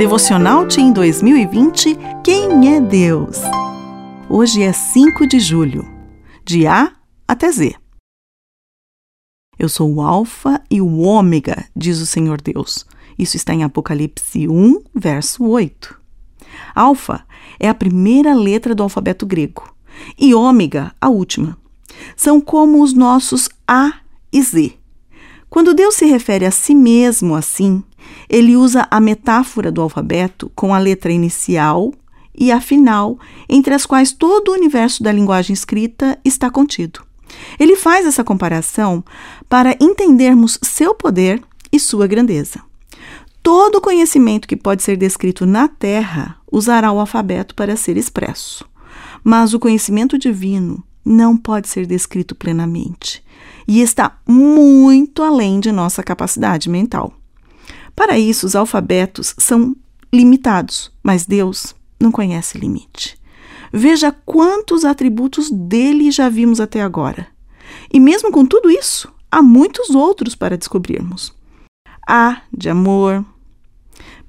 Devocional Team 2020 Quem é Deus? Hoje é 5 de julho, de A até Z. Eu sou o Alfa e o Ômega, diz o Senhor Deus. Isso está em Apocalipse 1, verso 8. Alfa é a primeira letra do alfabeto grego e Ômega a última. São como os nossos A e Z. Quando Deus se refere a si mesmo assim, ele usa a metáfora do alfabeto com a letra inicial e a final, entre as quais todo o universo da linguagem escrita está contido. Ele faz essa comparação para entendermos seu poder e sua grandeza. Todo conhecimento que pode ser descrito na Terra usará o alfabeto para ser expresso. Mas o conhecimento divino não pode ser descrito plenamente e está muito além de nossa capacidade mental. Para isso, os alfabetos são limitados, mas Deus não conhece limite. Veja quantos atributos dele já vimos até agora. E mesmo com tudo isso, há muitos outros para descobrirmos. A de amor,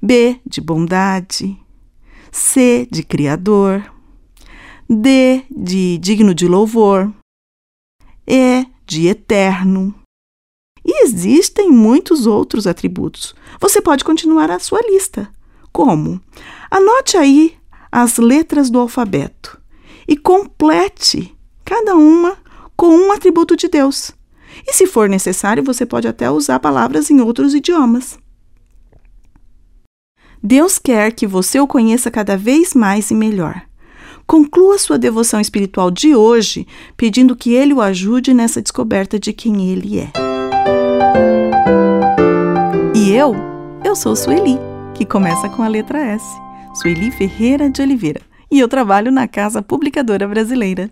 B de bondade, C de criador, D de digno de louvor, E de eterno, existem muitos outros atributos. Você pode continuar a sua lista. Como? Anote aí as letras do alfabeto e complete cada uma com um atributo de Deus. E se for necessário, você pode até usar palavras em outros idiomas. Deus quer que você o conheça cada vez mais e melhor. Conclua sua devoção espiritual de hoje pedindo que ele o ajude nessa descoberta de quem ele é. Eu, sou Sueli, que começa com a letra S. Sueli Ferreira de Oliveira. E eu trabalho na Casa Publicadora Brasileira.